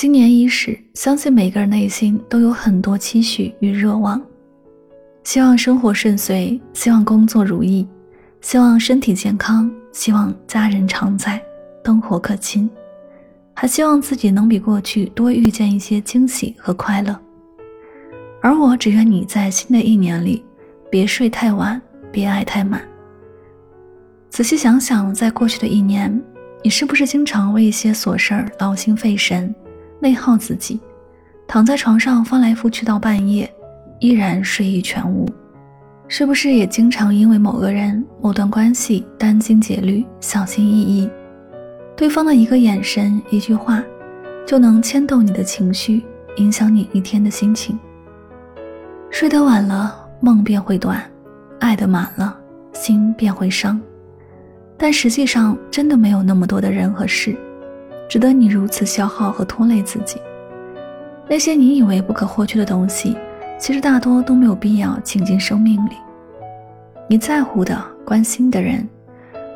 新年伊始，相信每个人内心都有很多期许与热望，希望生活顺遂，希望工作如意，希望身体健康，希望家人常在，灯火可亲，还希望自己能比过去多遇见一些惊喜和快乐。而我只愿你在新的一年里，别睡太晚，别爱太满。仔细想想，在过去的一年，你是不是经常为一些琐事儿劳心费神？内耗自己，躺在床上翻来覆去到半夜，依然睡意全无，是不是也经常因为某个人、某段关系殚精竭虑、小心翼翼？对方的一个眼神、一句话，就能牵动你的情绪，影响你一天的心情。睡得晚了，梦便会短；爱得满了，心便会伤。但实际上，真的没有那么多的人和事。值得你如此消耗和拖累自己。那些你以为不可或缺的东西，其实大多都没有必要请进生命里。你在乎的、关心的人，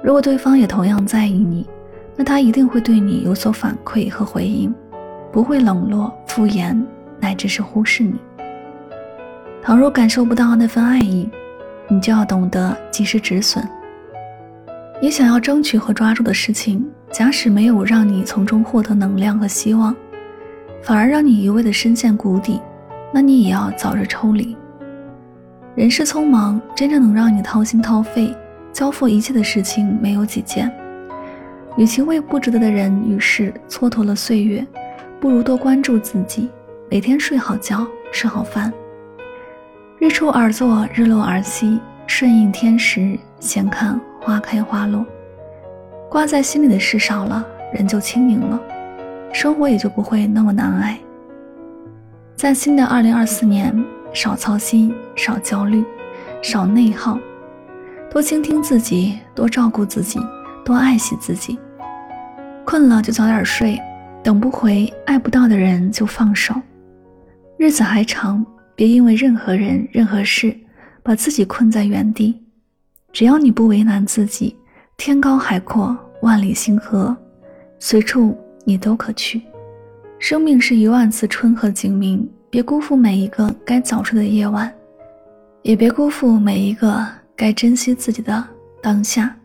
如果对方也同样在意你，那他一定会对你有所反馈和回应，不会冷落、敷衍，乃至是忽视你。倘若感受不到那份爱意，你就要懂得及时止损。你想要争取和抓住的事情。假使没有让你从中获得能量和希望，反而让你一味的深陷谷底，那你也要早日抽离。人世匆忙，真正能让你掏心掏肺、交付一切的事情没有几件。与其为不值得的人与事蹉跎了岁月，不如多关注自己，每天睡好觉，吃好饭。日出而作，日落而息，顺应天时，闲看花开花落。挂在心里的事少了，人就轻盈了，生活也就不会那么难挨。在新的二零二四年，少操心，少焦虑，少内耗，多倾听自己，多照顾自己，多爱惜自己。困了就早点睡，等不回爱不到的人就放手。日子还长，别因为任何人、任何事把自己困在原地。只要你不为难自己。天高海阔，万里星河，随处你都可去。生命是一万次春和景明，别辜负每一个该早睡的夜晚，也别辜负每一个该珍惜自己的当下。